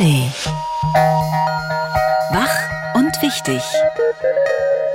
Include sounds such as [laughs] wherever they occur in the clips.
ARD. Wach und wichtig.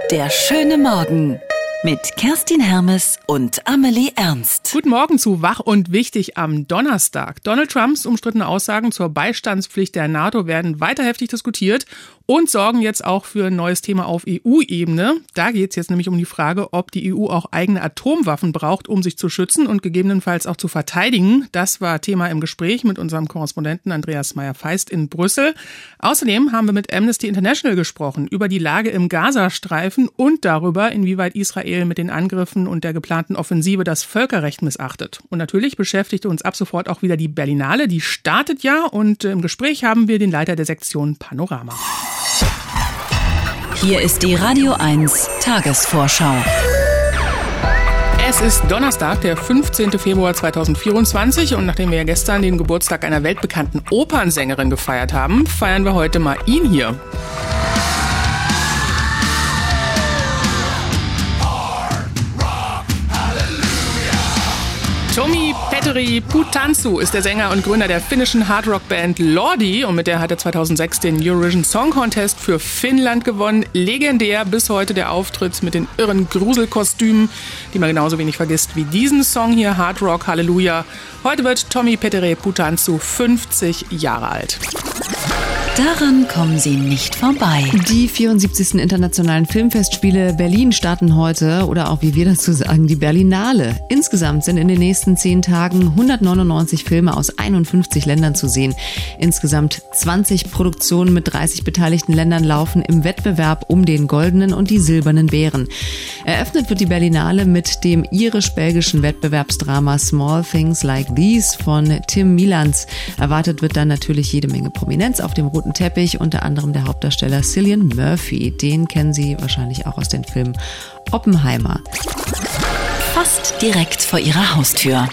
Der schöne Morgen mit Kerstin Hermes und Amelie Ernst. Guten Morgen zu Wach und Wichtig am Donnerstag. Donald Trumps umstrittene Aussagen zur Beistandspflicht der NATO werden weiter heftig diskutiert und sorgen jetzt auch für ein neues Thema auf EU-Ebene. Da geht es jetzt nämlich um die Frage, ob die EU auch eigene Atomwaffen braucht, um sich zu schützen und gegebenenfalls auch zu verteidigen. Das war Thema im Gespräch mit unserem Korrespondenten Andreas Meyer-Feist in Brüssel. Außerdem haben wir mit Amnesty International gesprochen über die Lage im Gazastreifen und darüber, inwieweit Israel mit den Angriffen und der geplanten Offensive das Völkerrecht missachtet. Und natürlich beschäftigte uns ab sofort auch wieder die Berlinale. Die startet ja und im Gespräch haben wir den Leiter der Sektion Panorama. Hier ist die Radio 1 Tagesvorschau. Es ist Donnerstag, der 15. Februar 2024 und nachdem wir gestern den Geburtstag einer weltbekannten Opernsängerin gefeiert haben, feiern wir heute mal ihn hier. Tommy Petteri Putansu ist der Sänger und Gründer der finnischen Hardrock-Band Lordi und mit der hat er 2006 den Eurovision Song Contest für Finnland gewonnen. Legendär bis heute der Auftritt mit den irren Gruselkostümen, die man genauso wenig vergisst wie diesen Song hier, Hard Rock Halleluja. Heute wird Tommy Petteri Putansu 50 Jahre alt. Daran kommen Sie nicht vorbei. Die 74. Internationalen Filmfestspiele Berlin starten heute oder auch, wie wir dazu sagen, die Berlinale. Insgesamt sind in den nächsten zehn Tagen 199 Filme aus 51 Ländern zu sehen. Insgesamt 20 Produktionen mit 30 beteiligten Ländern laufen im Wettbewerb um den goldenen und die silbernen Bären. Eröffnet wird die Berlinale mit dem irisch-belgischen Wettbewerbsdrama Small Things Like These von Tim Milans. Erwartet wird dann natürlich jede Menge Prominenz auf dem roten roten Teppich, unter anderem der Hauptdarsteller Cillian Murphy. Den kennen Sie wahrscheinlich auch aus den Filmen Oppenheimer. Fast direkt vor Ihrer Haustür.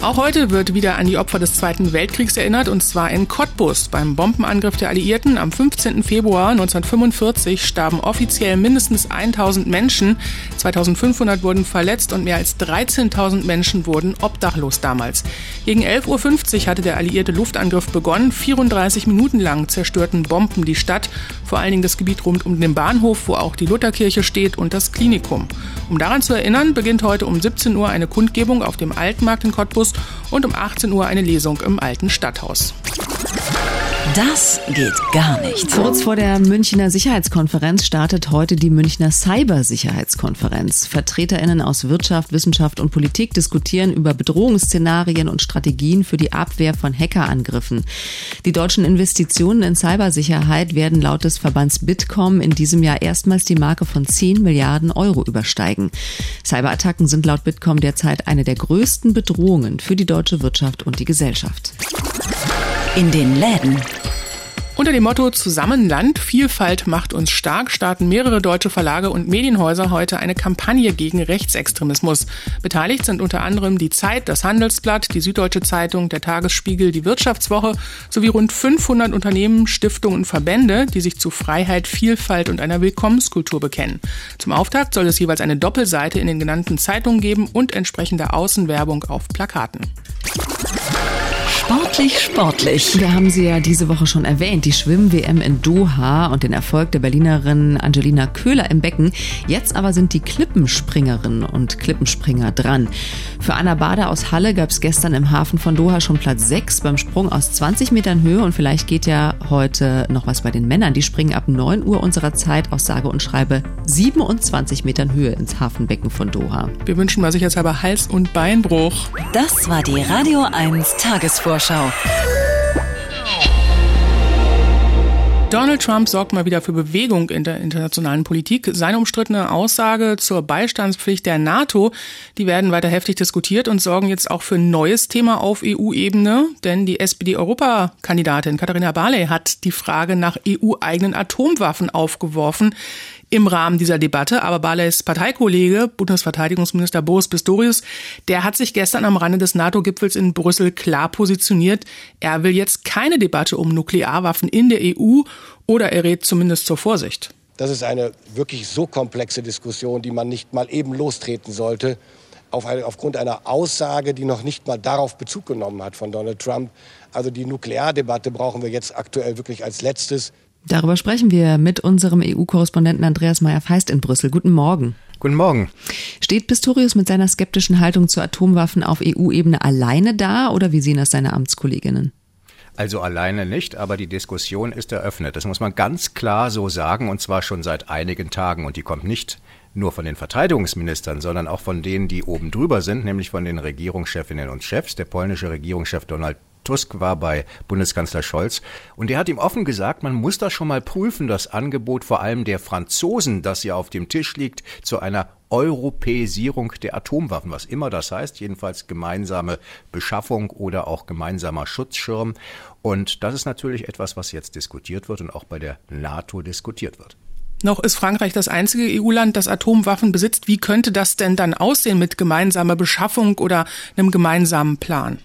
Auch heute wird wieder an die Opfer des Zweiten Weltkriegs erinnert, und zwar in Cottbus. Beim Bombenangriff der Alliierten am 15. Februar 1945 starben offiziell mindestens 1000 Menschen, 2500 wurden verletzt und mehr als 13.000 Menschen wurden obdachlos damals. Gegen 11.50 Uhr hatte der alliierte Luftangriff begonnen. 34 Minuten lang zerstörten Bomben die Stadt, vor allen Dingen das Gebiet rund um den Bahnhof, wo auch die Lutherkirche steht, und das Klinikum. Um daran zu erinnern, beginnt heute um 17 Uhr eine Kundgebung auf dem Altmarkt in Cottbus und um 18 Uhr eine Lesung im alten Stadthaus. Das geht gar nicht. Kurz vor der Münchner Sicherheitskonferenz startet heute die Münchner Cybersicherheitskonferenz. VertreterInnen aus Wirtschaft, Wissenschaft und Politik diskutieren über Bedrohungsszenarien und Strategien für die Abwehr von Hackerangriffen. Die deutschen Investitionen in Cybersicherheit werden laut des Verbands Bitkom in diesem Jahr erstmals die Marke von 10 Milliarden Euro übersteigen. Cyberattacken sind laut Bitkom derzeit eine der größten Bedrohungen für die deutsche Wirtschaft und die Gesellschaft. In den Läden. Unter dem Motto Zusammen Land, Vielfalt macht uns stark starten mehrere deutsche Verlage und Medienhäuser heute eine Kampagne gegen Rechtsextremismus. Beteiligt sind unter anderem die Zeit, das Handelsblatt, die Süddeutsche Zeitung, der Tagesspiegel, die Wirtschaftswoche sowie rund 500 Unternehmen, Stiftungen und Verbände, die sich zu Freiheit, Vielfalt und einer Willkommenskultur bekennen. Zum Auftakt soll es jeweils eine Doppelseite in den genannten Zeitungen geben und entsprechende Außenwerbung auf Plakaten. Sportlich, sportlich. Wir haben sie ja diese Woche schon erwähnt, die Schwimm-WM in Doha und den Erfolg der Berlinerin Angelina Köhler im Becken. Jetzt aber sind die Klippenspringerinnen und Klippenspringer dran. Für Anna Bader aus Halle gab es gestern im Hafen von Doha schon Platz 6 beim Sprung aus 20 Metern Höhe und vielleicht geht ja heute noch was bei den Männern. Die springen ab 9 Uhr unserer Zeit aus sage und schreibe 27 Metern Höhe ins Hafenbecken von Doha. Wir wünschen mal sicherheitshalber Hals- und Beinbruch. Das war die Radio 1 Tagesvorschau. Donald Trump sorgt mal wieder für Bewegung in der internationalen Politik. Seine umstrittene Aussage zur Beistandspflicht der NATO, die werden weiter heftig diskutiert und sorgen jetzt auch für ein neues Thema auf EU-Ebene. Denn die SPD-Europakandidatin Katharina Barley hat die Frage nach EU-eigenen Atomwaffen aufgeworfen im Rahmen dieser Debatte. Aber Barleys Parteikollege, Bundesverteidigungsminister Boris Pistorius, der hat sich gestern am Rande des NATO-Gipfels in Brüssel klar positioniert. Er will jetzt keine Debatte um Nuklearwaffen in der EU oder er rät zumindest zur Vorsicht. Das ist eine wirklich so komplexe Diskussion, die man nicht mal eben lostreten sollte. auf eine, aufgrund einer Aussage, die noch nicht mal darauf Bezug genommen hat von Donald Trump. Also die Nukleardebatte brauchen wir jetzt aktuell wirklich als letztes. Darüber sprechen wir mit unserem EU-Korrespondenten Andreas Meyer-Feist in Brüssel. Guten Morgen. Guten Morgen. Steht Pistorius mit seiner skeptischen Haltung zu Atomwaffen auf EU-Ebene alleine da oder wie sehen das seine Amtskolleginnen? Also alleine nicht, aber die Diskussion ist eröffnet. Das muss man ganz klar so sagen, und zwar schon seit einigen Tagen. Und die kommt nicht nur von den Verteidigungsministern, sondern auch von denen, die oben drüber sind, nämlich von den Regierungschefinnen und Chefs. Der polnische Regierungschef Donald Tusk war bei Bundeskanzler Scholz und er hat ihm offen gesagt, man muss das schon mal prüfen, das Angebot vor allem der Franzosen, das ja auf dem Tisch liegt, zu einer Europäisierung der Atomwaffen, was immer das heißt, jedenfalls gemeinsame Beschaffung oder auch gemeinsamer Schutzschirm. Und das ist natürlich etwas, was jetzt diskutiert wird und auch bei der NATO diskutiert wird. Noch ist Frankreich das einzige EU-Land, das Atomwaffen besitzt. Wie könnte das denn dann aussehen mit gemeinsamer Beschaffung oder einem gemeinsamen Plan?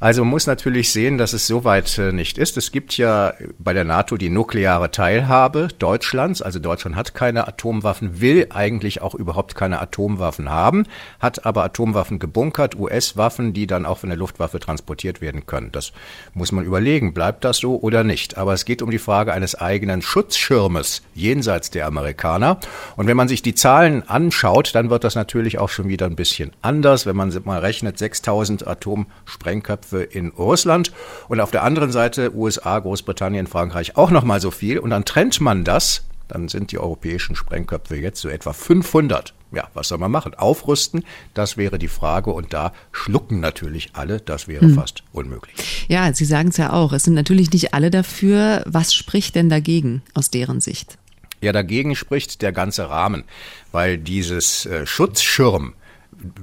Also man muss natürlich sehen, dass es so weit äh, nicht ist. Es gibt ja bei der NATO die nukleare Teilhabe Deutschlands. Also Deutschland hat keine Atomwaffen, will eigentlich auch überhaupt keine Atomwaffen haben, hat aber Atomwaffen gebunkert, US-Waffen, die dann auch von der Luftwaffe transportiert werden können. Das muss man überlegen, bleibt das so oder nicht. Aber es geht um die Frage eines eigenen Schutzschirmes jenseits der Amerikaner. Und wenn man sich die Zahlen anschaut, dann wird das natürlich auch schon wieder ein bisschen anders. Wenn man mal rechnet, 6000 Atomsprengköpfe Köpfe in Russland und auf der anderen Seite USA, Großbritannien, Frankreich auch nochmal so viel. Und dann trennt man das, dann sind die europäischen Sprengköpfe jetzt so etwa 500. Ja, was soll man machen? Aufrüsten, das wäre die Frage. Und da schlucken natürlich alle, das wäre hm. fast unmöglich. Ja, Sie sagen es ja auch, es sind natürlich nicht alle dafür. Was spricht denn dagegen aus deren Sicht? Ja, dagegen spricht der ganze Rahmen, weil dieses äh, Schutzschirm,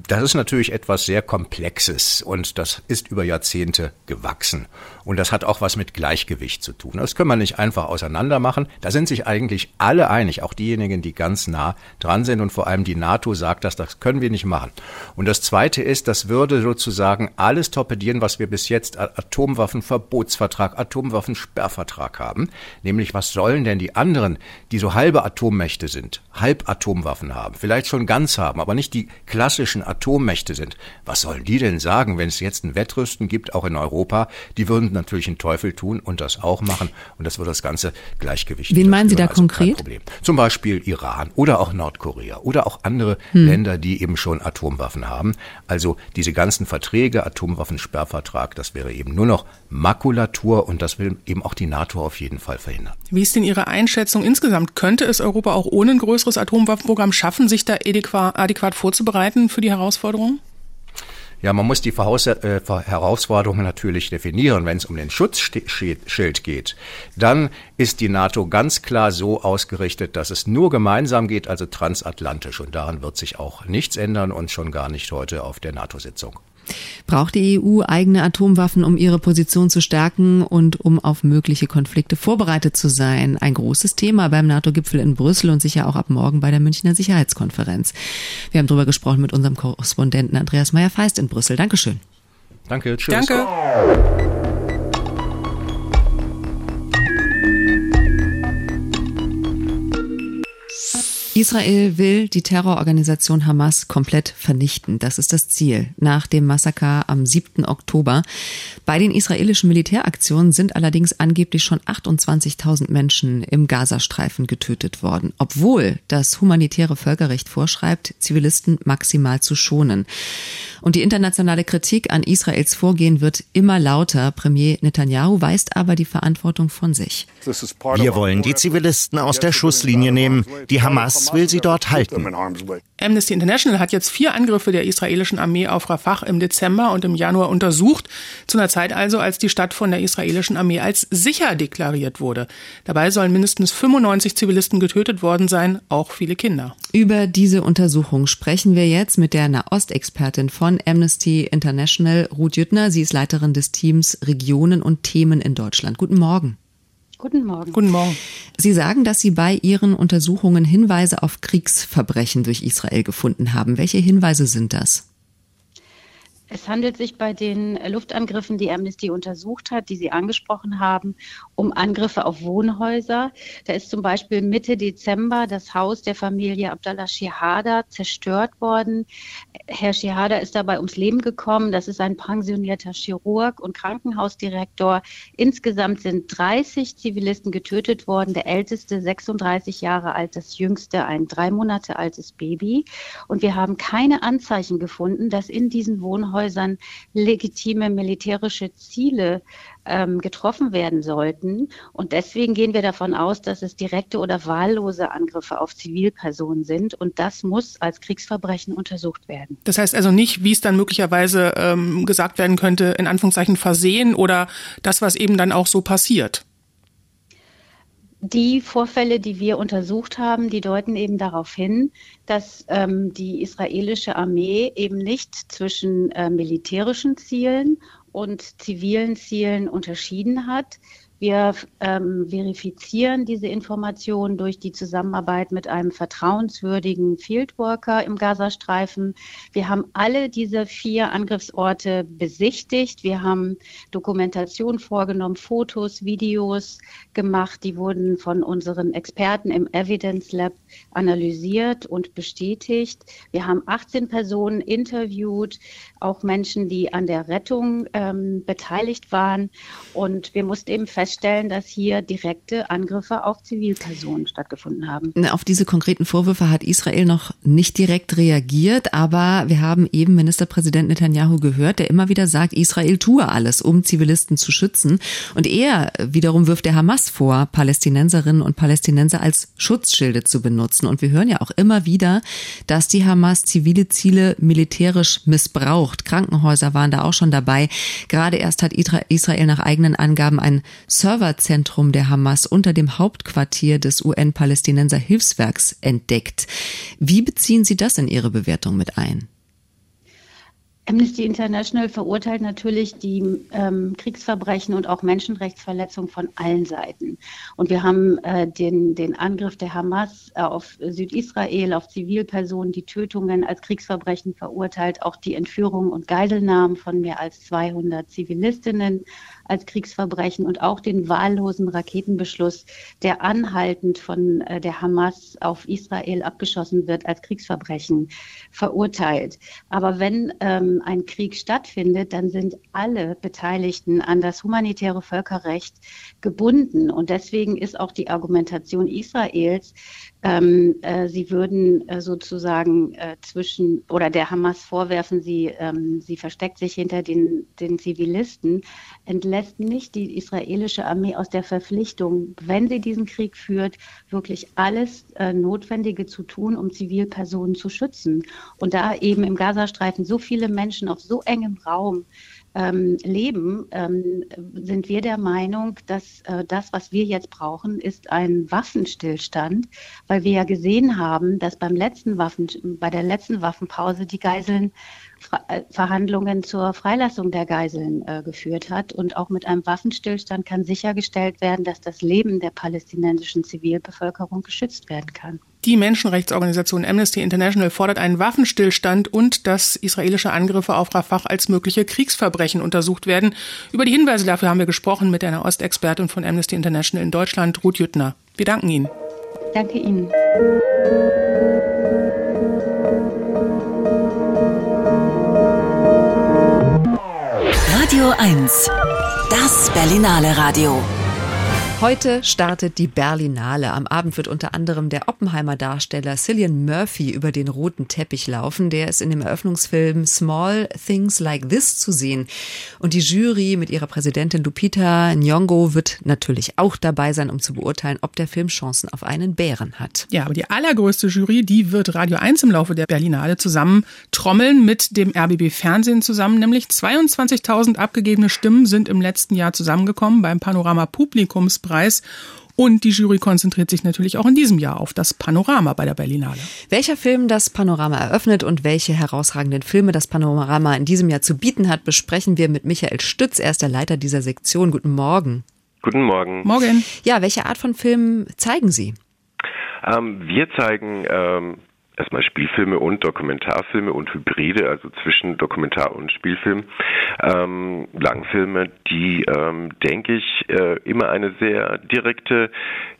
das ist natürlich etwas sehr Komplexes und das ist über Jahrzehnte gewachsen. Und das hat auch was mit Gleichgewicht zu tun. Das können wir nicht einfach auseinander machen. Da sind sich eigentlich alle einig, auch diejenigen, die ganz nah dran sind. Und vor allem die NATO sagt das, das können wir nicht machen. Und das Zweite ist, das würde sozusagen alles torpedieren, was wir bis jetzt Atomwaffenverbotsvertrag, Atomwaffensperrvertrag haben. Nämlich, was sollen denn die anderen, die so halbe Atommächte sind, Halbatomwaffen haben, vielleicht schon ganz haben, aber nicht die klassischen Atommächte sind. Was sollen die denn sagen, wenn es jetzt ein Wettrüsten gibt, auch in Europa? Die würden natürlich einen Teufel tun und das auch machen. Und das wird das ganze Gleichgewicht. Wen meinen Sie da also konkret? Zum Beispiel Iran oder auch Nordkorea oder auch andere hm. Länder, die eben schon Atomwaffen haben. Also diese ganzen Verträge, Atomwaffensperrvertrag, das wäre eben nur noch Makulatur und das will eben auch die NATO auf jeden Fall verhindern. Wie ist denn Ihre Einschätzung insgesamt? Könnte es Europa auch ohne ein größeres Atomwaffenprogramm schaffen, sich da adäquat vorzubereiten für die Herausforderungen? Ja, man muss die äh, Herausforderungen natürlich definieren. Wenn es um den Schutzschild geht, dann ist die NATO ganz klar so ausgerichtet, dass es nur gemeinsam geht, also transatlantisch. Und daran wird sich auch nichts ändern und schon gar nicht heute auf der NATO-Sitzung. Braucht die EU eigene Atomwaffen, um ihre Position zu stärken und um auf mögliche Konflikte vorbereitet zu sein? Ein großes Thema beim NATO-Gipfel in Brüssel und sicher auch ab morgen bei der Münchner Sicherheitskonferenz. Wir haben darüber gesprochen mit unserem Korrespondenten Andreas Meyer-Feist in Brüssel. Dankeschön. Danke, tschüss. Danke. Israel will die Terrororganisation Hamas komplett vernichten. Das ist das Ziel nach dem Massaker am 7. Oktober. Bei den israelischen Militäraktionen sind allerdings angeblich schon 28.000 Menschen im Gazastreifen getötet worden, obwohl das humanitäre Völkerrecht vorschreibt, Zivilisten maximal zu schonen. Und die internationale Kritik an Israels Vorgehen wird immer lauter. Premier Netanyahu weist aber die Verantwortung von sich. Wir wollen die Zivilisten aus der Schusslinie nehmen. Die Hamas will sie dort halten. Amnesty International hat jetzt vier Angriffe der israelischen Armee auf Rafah im Dezember und im Januar untersucht, zu einer Zeit also, als die Stadt von der israelischen Armee als sicher deklariert wurde. Dabei sollen mindestens 95 Zivilisten getötet worden sein, auch viele Kinder. Über diese Untersuchung sprechen wir jetzt mit der Nahostexpertin von Amnesty International, Ruth Jüttner. Sie ist Leiterin des Teams Regionen und Themen in Deutschland. Guten Morgen. Guten Morgen. Guten Morgen. Sie sagen, dass Sie bei Ihren Untersuchungen Hinweise auf Kriegsverbrechen durch Israel gefunden haben. Welche Hinweise sind das? Es handelt sich bei den Luftangriffen, die Amnesty untersucht hat, die Sie angesprochen haben, um Angriffe auf Wohnhäuser. Da ist zum Beispiel Mitte Dezember das Haus der Familie Abdallah Shihada zerstört worden. Herr Shihada ist dabei ums Leben gekommen. Das ist ein pensionierter Chirurg und Krankenhausdirektor. Insgesamt sind 30 Zivilisten getötet worden. Der älteste 36 Jahre alt, das jüngste ein drei Monate altes Baby. Und wir haben keine Anzeichen gefunden, dass in diesen Wohnhäusern Krankenhäusern legitime militärische Ziele ähm, getroffen werden sollten. Und deswegen gehen wir davon aus, dass es direkte oder wahllose Angriffe auf Zivilpersonen sind. Und das muss als Kriegsverbrechen untersucht werden. Das heißt also nicht, wie es dann möglicherweise ähm, gesagt werden könnte, in Anführungszeichen versehen oder das, was eben dann auch so passiert. Die Vorfälle, die wir untersucht haben, die deuten eben darauf hin, dass ähm, die israelische Armee eben nicht zwischen äh, militärischen Zielen und zivilen Zielen unterschieden hat. Wir ähm, verifizieren diese Informationen durch die Zusammenarbeit mit einem vertrauenswürdigen Fieldworker im Gazastreifen. Wir haben alle diese vier Angriffsorte besichtigt. Wir haben Dokumentation vorgenommen, Fotos, Videos gemacht. Die wurden von unseren Experten im Evidence Lab analysiert und bestätigt. Wir haben 18 Personen interviewt, auch Menschen, die an der Rettung ähm, beteiligt waren. Und wir mussten eben feststellen, feststellen, dass hier direkte Angriffe auf Zivilpersonen stattgefunden haben. Auf diese konkreten Vorwürfe hat Israel noch nicht direkt reagiert, aber wir haben eben Ministerpräsident Netanyahu gehört, der immer wieder sagt, Israel tue alles, um Zivilisten zu schützen. Und er wiederum wirft der Hamas vor, Palästinenserinnen und Palästinenser als Schutzschilde zu benutzen. Und wir hören ja auch immer wieder, dass die Hamas zivile Ziele militärisch missbraucht. Krankenhäuser waren da auch schon dabei. Gerade erst hat Israel nach eigenen Angaben ein Serverzentrum der Hamas unter dem Hauptquartier des UN-Palästinenser Hilfswerks entdeckt. Wie beziehen Sie das in Ihre Bewertung mit ein? Amnesty International verurteilt natürlich die ähm, Kriegsverbrechen und auch Menschenrechtsverletzungen von allen Seiten. Und wir haben äh, den, den Angriff der Hamas äh, auf Südisrael, auf Zivilpersonen, die Tötungen als Kriegsverbrechen verurteilt, auch die Entführung und Geiselnahmen von mehr als 200 Zivilistinnen als Kriegsverbrechen und auch den wahllosen Raketenbeschluss, der anhaltend von äh, der Hamas auf Israel abgeschossen wird, als Kriegsverbrechen verurteilt. Aber wenn ähm, ein Krieg stattfindet, dann sind alle Beteiligten an das humanitäre Völkerrecht gebunden. Und deswegen ist auch die Argumentation Israels, ähm, äh, sie würden äh, sozusagen äh, zwischen oder der Hamas vorwerfen, sie, ähm, sie versteckt sich hinter den, den Zivilisten, entlässt nicht die israelische Armee aus der Verpflichtung, wenn sie diesen Krieg führt, wirklich alles äh, Notwendige zu tun, um Zivilpersonen zu schützen. Und da eben im Gazastreifen so viele Menschen auf so engem Raum ähm, leben, ähm, sind wir der Meinung, dass äh, das, was wir jetzt brauchen, ist ein Waffenstillstand, weil wir ja gesehen haben, dass beim letzten Waffen, bei der letzten Waffenpause die Geiseln Verhandlungen zur Freilassung der Geiseln äh, geführt hat. Und auch mit einem Waffenstillstand kann sichergestellt werden, dass das Leben der palästinensischen Zivilbevölkerung geschützt werden kann. Die Menschenrechtsorganisation Amnesty International fordert einen Waffenstillstand und dass israelische Angriffe auf Rafah als mögliche Kriegsverbrechen untersucht werden. Über die Hinweise dafür haben wir gesprochen mit einer Ostexpertin von Amnesty International in Deutschland, Ruth Jüttner. Wir danken Ihnen. Danke Ihnen. Radio 1. Das Berlinale Radio. Heute startet die Berlinale. Am Abend wird unter anderem der Oppenheimer Darsteller Cillian Murphy über den roten Teppich laufen. Der ist in dem Eröffnungsfilm Small Things Like This zu sehen. Und die Jury mit ihrer Präsidentin Lupita Nyong'o wird natürlich auch dabei sein, um zu beurteilen, ob der Film Chancen auf einen Bären hat. Ja, aber die allergrößte Jury, die wird Radio 1 im Laufe der Berlinale zusammen trommeln mit dem RBB Fernsehen zusammen. Nämlich 22.000 abgegebene Stimmen sind im letzten Jahr zusammengekommen beim Panorama Publikums Preis. Und die Jury konzentriert sich natürlich auch in diesem Jahr auf das Panorama bei der Berlinale. Welcher Film das Panorama eröffnet und welche herausragenden Filme das Panorama in diesem Jahr zu bieten hat, besprechen wir mit Michael Stütz. Er ist der Leiter dieser Sektion. Guten Morgen. Guten Morgen. Morgen. Ja, welche Art von Filmen zeigen Sie? Ähm, wir zeigen ähm, erstmal Spielfilme und Dokumentarfilme und Hybride, also zwischen Dokumentar und Spielfilm. Ähm, Langfilme, die, ähm, denke ich, äh, immer eine sehr direkte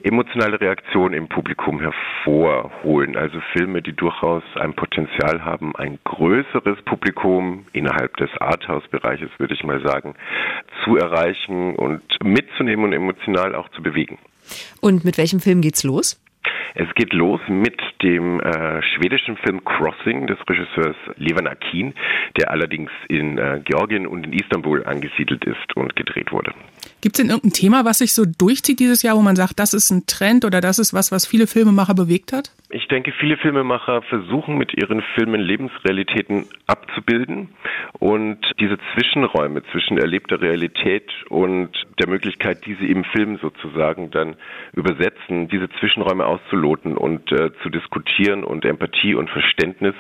emotionale Reaktion im Publikum hervorholen. Also Filme, die durchaus ein Potenzial haben, ein größeres Publikum innerhalb des Arthouse-Bereiches, würde ich mal sagen, zu erreichen und mitzunehmen und emotional auch zu bewegen. Und mit welchem Film geht's los? Es geht los mit dem äh, schwedischen Film Crossing des Regisseurs Levan Akin, der allerdings in äh, Georgien und in Istanbul angesiedelt ist und gedreht wurde. Gibt es denn irgendein Thema, was sich so durchzieht dieses Jahr, wo man sagt, das ist ein Trend oder das ist was, was viele Filmemacher bewegt hat? Ich denke, viele Filmemacher versuchen mit ihren Filmen Lebensrealitäten abzubilden und diese Zwischenräume zwischen erlebter Realität und der Möglichkeit, diese im Film sozusagen dann übersetzen, diese Zwischenräume auszuloten und äh, zu diskutieren und Empathie und Verständnis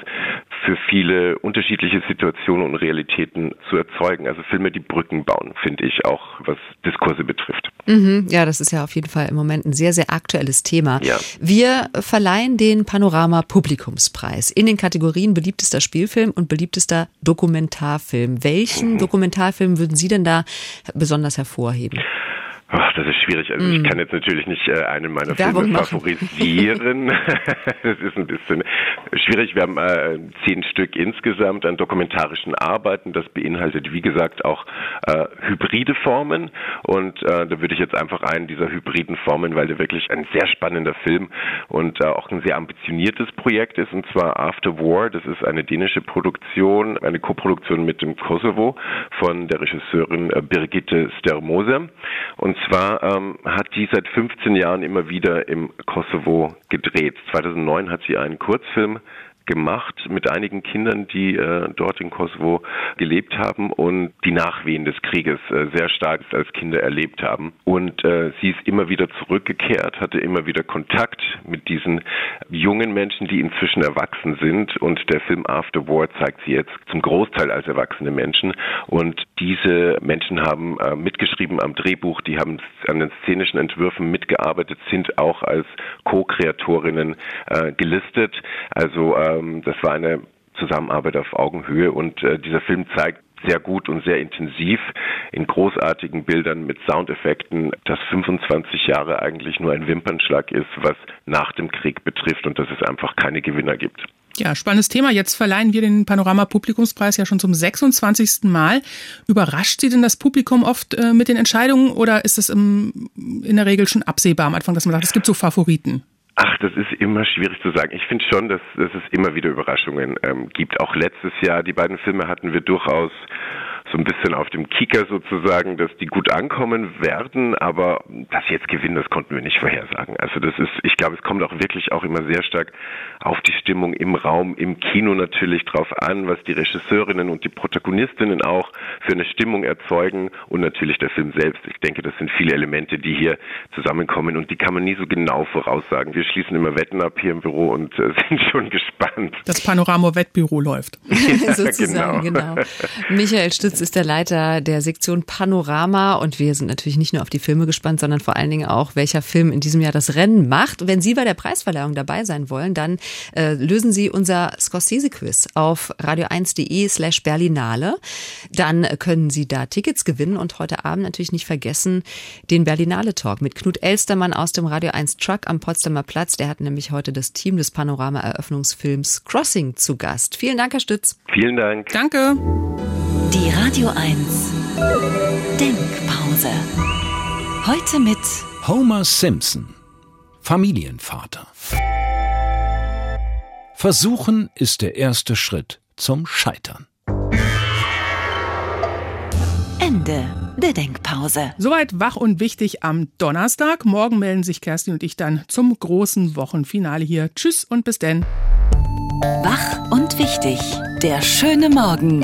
für viele unterschiedliche Situationen und Realitäten zu erzeugen. Also Filme, die Brücken bauen, finde ich auch, was Diskurse betrifft. Mhm, ja, das ist ja auf jeden Fall im Moment ein sehr, sehr aktuelles Thema. Ja. Wir verleihen den Panorama Publikumspreis in den Kategorien beliebtester Spielfilm und beliebtester Dokumentarfilm. Welchen Mhm. [laughs] Dokumentarfilm würden Sie denn da besonders hervorheben? Ach, das ist schwierig. Also ich kann jetzt natürlich nicht äh, einen meiner Mm. Werbung Filme favorisieren. [laughs] das ist ein bisschen schwierig. Wir haben äh, zehn Stück insgesamt an dokumentarischen Arbeiten. Das beinhaltet, wie gesagt, auch äh, hybride Formen. Und äh, da würde ich jetzt einfach einen dieser hybriden Formen, weil der wirklich ein sehr spannender Film und äh, auch ein sehr ambitioniertes Projekt ist, und zwar After War. Das ist eine dänische Produktion, eine Koproduktion mit dem Kosovo von der Regisseurin äh, Birgitte Stermose. Und zwar ähm, hat die seit 15 Jahren immer wieder im Kosovo gedreht. 2009 hat sie einen Kurzfilm gemacht mit einigen Kindern, die äh, dort in Kosovo gelebt haben und die Nachwehen des Krieges äh, sehr stark als Kinder erlebt haben. Und äh, sie ist immer wieder zurückgekehrt, hatte immer wieder Kontakt mit diesen jungen Menschen, die inzwischen erwachsen sind. Und der Film After War zeigt sie jetzt zum Großteil als erwachsene Menschen. Und diese Menschen haben äh, mitgeschrieben am Drehbuch, die haben an den szenischen Entwürfen mitgearbeitet, sind auch als Co-Kreatorinnen äh, gelistet. Also ähm, das war eine Zusammenarbeit auf Augenhöhe und äh, dieser Film zeigt sehr gut und sehr intensiv in großartigen Bildern mit Soundeffekten, dass 25 Jahre eigentlich nur ein Wimpernschlag ist, was nach dem Krieg betrifft und dass es einfach keine Gewinner gibt. Ja, spannendes Thema. Jetzt verleihen wir den Panorama Publikumspreis ja schon zum 26. Mal. Überrascht Sie denn das Publikum oft äh, mit den Entscheidungen oder ist es im, in der Regel schon absehbar am Anfang, dass man sagt, es gibt so Favoriten? Ach, das ist immer schwierig zu sagen. Ich finde schon, dass, dass es immer wieder Überraschungen ähm, gibt. Auch letztes Jahr, die beiden Filme hatten wir durchaus so ein bisschen auf dem Kicker sozusagen, dass die gut ankommen werden, aber dass sie jetzt gewinnen, das konnten wir nicht vorhersagen. Also das ist, ich glaube, es kommt auch wirklich auch immer sehr stark auf die Stimmung im Raum, im Kino natürlich drauf an, was die Regisseurinnen und die Protagonistinnen auch für eine Stimmung erzeugen und natürlich der Film selbst. Ich denke, das sind viele Elemente, die hier zusammenkommen und die kann man nie so genau voraussagen. Wir schließen immer Wetten ab hier im Büro und äh, [laughs] sind schon gespannt. Das Panorama-Wettbüro läuft. [laughs] [laughs] Sozusagen, genau. Michael Stütz ist der Leiter der Sektion Panorama und wir sind natürlich nicht nur auf die Filme gespannt, sondern vor allen Dingen auch, welcher Film in diesem Jahr das Rennen macht. Wenn Sie bei der Preisverleihung dabei sein wollen, dann äh, lösen Sie unser Scorsese-Quiz auf radio1.de slash Berlinale. Dann können Sie da Tickets gewinnen und heute Abend natürlich nicht vergessen den Berlinale Talk mit Knut Elstermann aus dem Radio 1 Truck am Potsdamer Platz. Der hat nämlich heute das Team des Panorama-Eröffnungsfilms Crossing zu Gast. Vielen Dank, Herr Stütz. Vielen Dank. Danke. Die Radio 1 Denkpause. Heute mit Homer Simpson, Familienvater. Versuchen ist der erste Schritt zum Scheitern. Ende der Denkpause. Soweit wach und wichtig am Donnerstag. Morgen melden sich Kerstin und ich dann zum großen Wochenfinale hier. Tschüss und bis denn. Wach und wichtig. Der schöne Morgen.